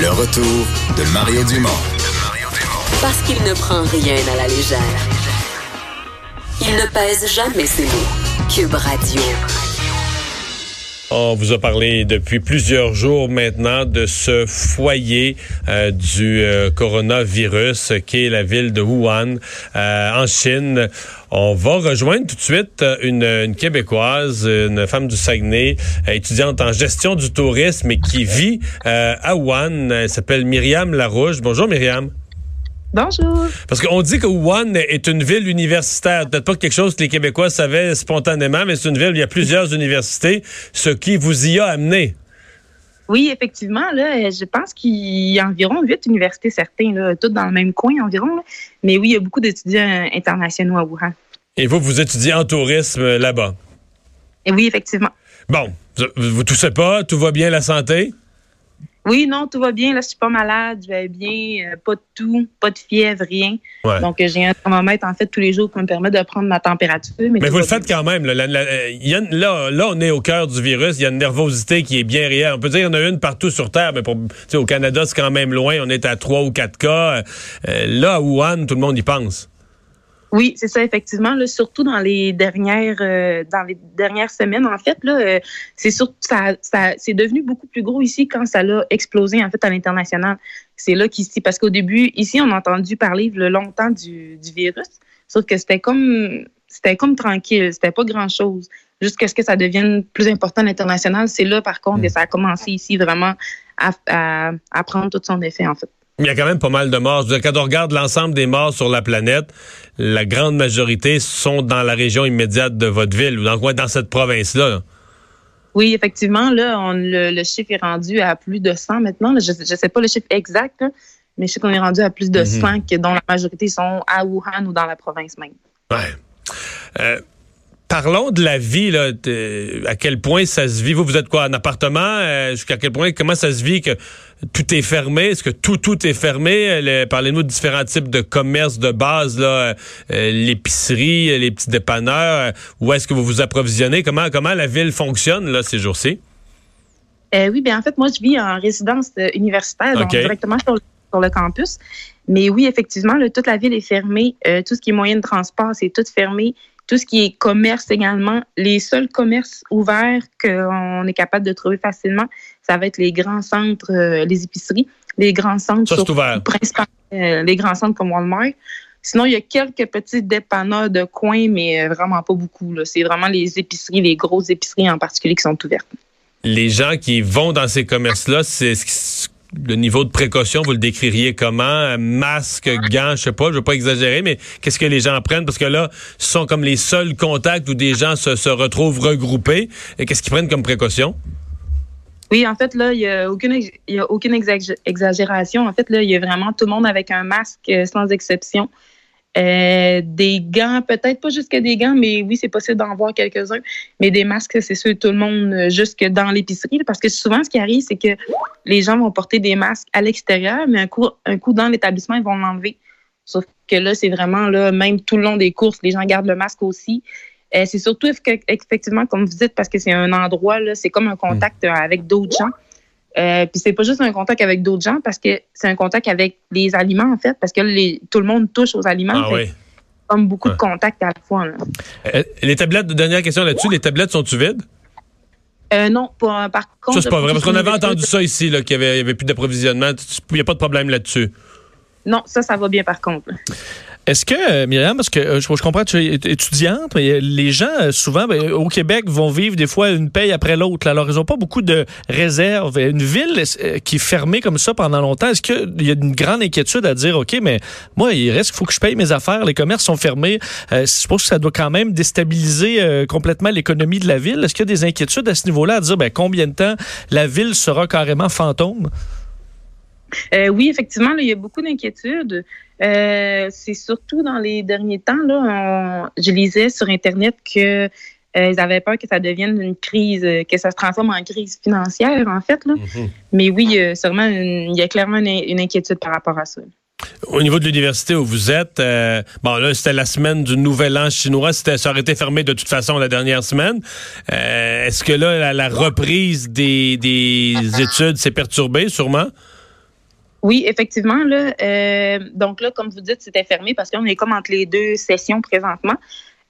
Le retour de Mario Dumont. Parce qu'il ne prend rien à la légère. Il ne pèse jamais ses mots. Cube Radio. On vous a parlé depuis plusieurs jours maintenant de ce foyer euh, du euh, coronavirus qui est la ville de Wuhan euh, en Chine. On va rejoindre tout de suite euh, une, une Québécoise, une femme du Saguenay, euh, étudiante en gestion du tourisme et qui vit euh, à Wuhan. Elle s'appelle Myriam Larouche. Bonjour Myriam. Bonjour. Parce qu'on dit que Wuhan est une ville universitaire. Peut-être pas quelque chose que les Québécois savaient spontanément, mais c'est une ville où il y a plusieurs universités, ce qui vous y a amené. Oui, effectivement, là, je pense qu'il y a environ huit universités certains, là, toutes dans le même coin environ. là. Mais oui, il y a beaucoup d'étudiants internationaux à Wuhan. Et vous, vous étudiez en tourisme euh, là-bas? Et oui, effectivement. Bon, vous, vous toussez pas, tout va bien la santé? Oui, non, tout va bien. Là, je suis pas malade, je vais bien, euh, pas de tout, pas de fièvre, rien. Ouais. Donc, j'ai un thermomètre en fait tous les jours qui me permet de prendre ma température. Mais, vous le faites quand même. Là, La- la- euh, y a là, là, on est au cœur du virus. Il y a une nervosité qui est bien réelle. On peut dire qu'il y en a une partout sur Terre, mais pour, au Canada, c'est quand même loin. On est à trois ou quatre cas. Euh, là, à Wuhan, tout le monde y pense. Oui, c'est ça, effectivement. Là, surtout dans les dernières euh, dans les dernières semaines, en fait, là, euh, c'est surtout ça, ça c'est devenu beaucoup plus gros ici quand ça l'a explosé en fait à l'international. C'est là qu'ici, parce qu'au début, ici, on a entendu parler le longtemps du, du virus, sauf que c'était comme c'était comme tranquille, c'était pas grand chose. Jusqu'à ce que ça devienne plus important à l'international, c'est là par contre que ça a commencé ici vraiment à, à, à prendre tout son effet en fait. Il y a quand même pas mal de morts. Dire, quand on regarde l'ensemble des morts sur la planète, la grande majorité sont dans la région immédiate de votre ville ou dans, quoi, dans cette province-là. là. Oui, effectivement, là, on, le, le chiffre est rendu à plus de 100 maintenant. Je ne sais pas le chiffre exact, là, mais je sais qu'on est rendu à plus de 100, que, dont la majorité sont à Wuhan ou dans la province même. Ouais. Euh, parlons de la vie, là, de- à quel point ça se vit. Vous, vous êtes quoi, en appartement? Euh, jusqu'à quel point, comment ça se vit que tout est fermé? Est-ce que tout, tout est fermé? Euh, le- Parlez-nous de différents types de commerces de base, là, euh, euh, l'épicerie, les petits dépanneurs. où est-ce que vous vous approvisionnez? Comment, comment la ville fonctionne, là, ces jours-ci? Euh, oui, bien en fait, moi, je vis en résidence universitaire, donc directement sur le, sur le campus. Mais oui, effectivement, là, toute la ville est fermée. Euh, tout ce qui est moyen de transport, c'est tout fermé. Tout ce qui est commerce également. Les seuls commerces ouverts qu'on est capable de trouver facilement, ça va être les grands centres, euh, les épiceries, les grands centres, Ça, surtout, principalement euh, les grands centres comme Walmart. Sinon, il y a quelques petits dépanneurs de coin, mais euh, vraiment pas beaucoup. C'est vraiment les épiceries, les grosses épiceries en particulier qui sont ouvertes. Les gens qui vont dans ces commerces-là, c'est le niveau de précaution, vous le décririez comment? Euh, Masque, gants, je sais pas, je veux pas exagérer, mais qu'est-ce que les gens prennent? Parce que là, ce sont comme les seuls contacts où des gens se, retrouvent regroupés. Et qu'est-ce qu'ils prennent comme précaution? Oui, en fait, là, il n'y a aucune, a aucune exag- exagération. En fait, là, il y a vraiment tout le monde avec un masque euh, sans exception. Euh, des gants, peut-être pas jusque des gants, mais oui, c'est possible d'en voir quelques-uns. Mais des masques, c'est sûr, tout le monde, euh, jusque dans l'épicerie. Parce que souvent, ce qui arrive, c'est que les gens vont porter des masques à l'extérieur, mais un coup, un coup dans l'établissement, ils vont l'enlever. Sauf que là, c'est vraiment, là, même tout le long des courses, les gens gardent le masque aussi. Euh, c'est surtout effe- effectivement, comme vous dites, parce que c'est un endroit, là, c'est comme un contact euh, avec d'autres gens. Euh, puis c'est pas juste un contact avec d'autres gens, parce que c'est un contact avec les aliments, en fait, parce que les, tout le monde touche aux aliments. Ah oui. Comme beaucoup de contacts à la fois. là. Euh, les tablettes, dernière question là-dessus, les tablettes sont-tu vides? Euh, non, pour, par contre. Ça, c'est pas vrai, parce qu'on avait entendu ça ici, qu'il y avait, avait plus d'approvisionnement. Il n'y a pas de problème là-dessus. Non, ça, ça va bien par contre. Là. Est-ce que, euh, Myriam, parce que euh, je, comprends que tu es étudiante, mais les gens, euh, souvent, ben, au Québec, vont vivre des fois une paye après l'autre. Alors, ils n'ont pas beaucoup de réserves. Une ville qui est fermée comme ça pendant longtemps, est-ce qu'il y a une grande inquiétude à dire, OK, mais moi, il reste qu'il faut que je paye mes affaires, les commerces sont fermés. je pense que ça doit quand même déstabiliser complètement l'économie de la ville. Est-ce qu'il y a des inquiétudes à ce niveau-là à dire, ben, combien de temps la ville sera carrément fantôme? oui, effectivement, il y a beaucoup d'inquiétudes. Euh, c'est surtout dans les derniers temps, là, je lisais sur Internet que euh, ils avaient peur que ça devienne une crise, euh, que ça se transforme en crise financière, en fait. Là. Mm-hmm. Mais oui, sûrement, il y a clairement une, inquiétude par rapport à ça. Au niveau de l'université où vous êtes, bon là c'était la semaine du Nouvel An chinois, c'était ça aurait été fermé de toute façon la dernière semaine. Est-ce que là la, reprise des, des études s'est perturbée sûrement? Oui, effectivement. Là, euh, donc là, comme vous dites, c'était fermé parce qu'on est comme entre les deux sessions présentement.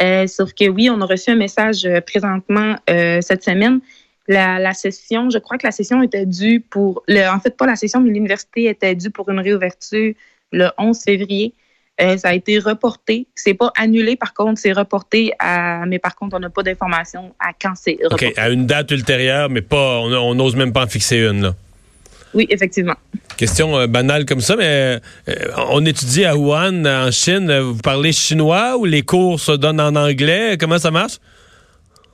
Euh, sauf que oui, on a reçu un message euh, présentement cette semaine. La, session, je crois que la session était due pour, le, en fait pas la session, mais l'université était due pour une réouverture le 11 février. ça a été reporté. C'est pas annulé, par contre, c'est reporté. À, mais par contre, on n'a pas d'informations à quand c'est reporté. OK, à une date ultérieure, mais pas, on n'ose même pas en fixer une, là. Oui, effectivement. Question euh, banale comme ça, mais euh, on étudie à Wuhan, en Chine. Vous parlez chinois ou les cours se donnent en anglais? Comment ça marche?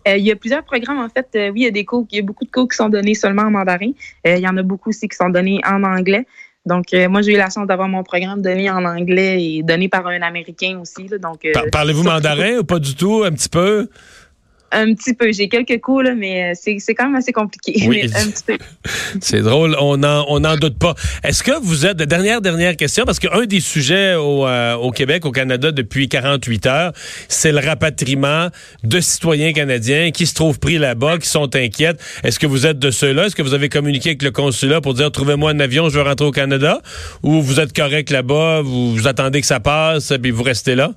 Euh, il y a plusieurs programmes, en fait. oui, il y a des cours, il y a beaucoup de cours qui sont donnés seulement en mandarin. il y en a beaucoup aussi qui sont donnés en anglais. Donc, moi, j'ai eu la chance d'avoir mon programme donné en anglais et donné par un Américain aussi. donc, Parlez-vous mandarin ou pas du tout? Un petit peu? Un petit peu. J'ai quelques coups, là, mais euh, c'est quand même assez compliqué. Oui. c'est drôle. On n'en on en doute pas. Est-ce que vous êtes, de dernière, dernière question, parce qu'un des sujets au, euh, au, Québec, au Canada, depuis 48 heures, c'est le rapatriement de citoyens canadiens qui se trouvent pris là-bas, qui sont inquiets. Est-ce que vous êtes de ceux-là? Est-ce que vous avez communiqué avec le consulat pour dire, trouvez-moi un avion, je veux rentrer au Canada? Ou vous êtes correct là-bas, vous, vous attendez que ça passe, puis vous restez là?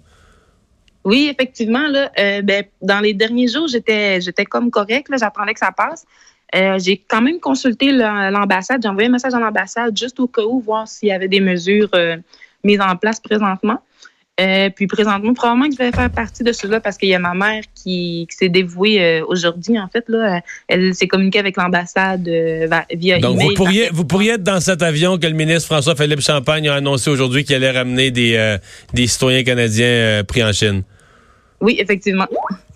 Oui, effectivement. Là, euh, ben, dans les derniers jours, j'étais, j'étais comme correct. j'attendais que ça passe. Euh, j'ai quand même consulté l'ambassade. J'ai envoyé un message à l'ambassade juste au cas où, voir s'il y avait des mesures euh, mises en place présentement. Puis présentement, probablement que je vais faire partie de cela parce qu'il y a ma mère qui, s'est dévouée aujourd'hui. En fait, là, elle s'est communiquée avec l'ambassade via Donc, vous pourriez, vous pourriez être dans cet avion que le ministre François-Philippe Champagne a annoncé aujourd'hui qu'il allait ramener des, des citoyens canadiens pris en Chine. Oui, effectivement.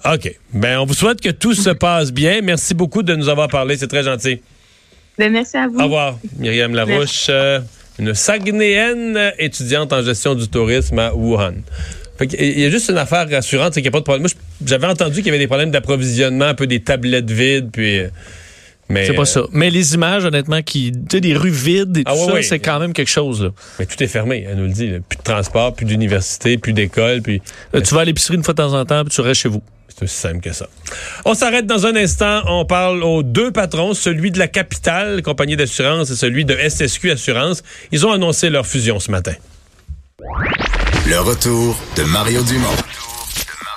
OK. Ben, on vous souhaite que tout se passe bien. Merci beaucoup de nous avoir parlé. C'est très gentil. Ben, merci à vous. Au revoir. Myriam Larouche, euh, une Saguenéenne étudiante en gestion du tourisme à Wuhan. il y a juste une affaire rassurante, c'est qu'il n'y a pas de problème. Moi, j'avais entendu qu'il y avait des problèmes d'approvisionnement, un peu des tablettes vides, puis... Euh, c'est pas ça. Mais les images, honnêtement, qui, tu sais, des rues vides et ah tout ça, c'est quand même quelque chose. Là. Mais tout est fermé, elle nous le dit. Plus de transport, plus d'université, plus d'école. Puis... Euh, tu vas à l'épicerie une fois de temps en temps, puis tu restes chez vous. C'est aussi simple que ça. On s'arrête dans un instant. On parle aux deux patrons, celui de la capitale, compagnie d'assurance, et celui de SSQ Assurance. Ils ont annoncé leur fusion ce matin. Le retour de Mario Dumont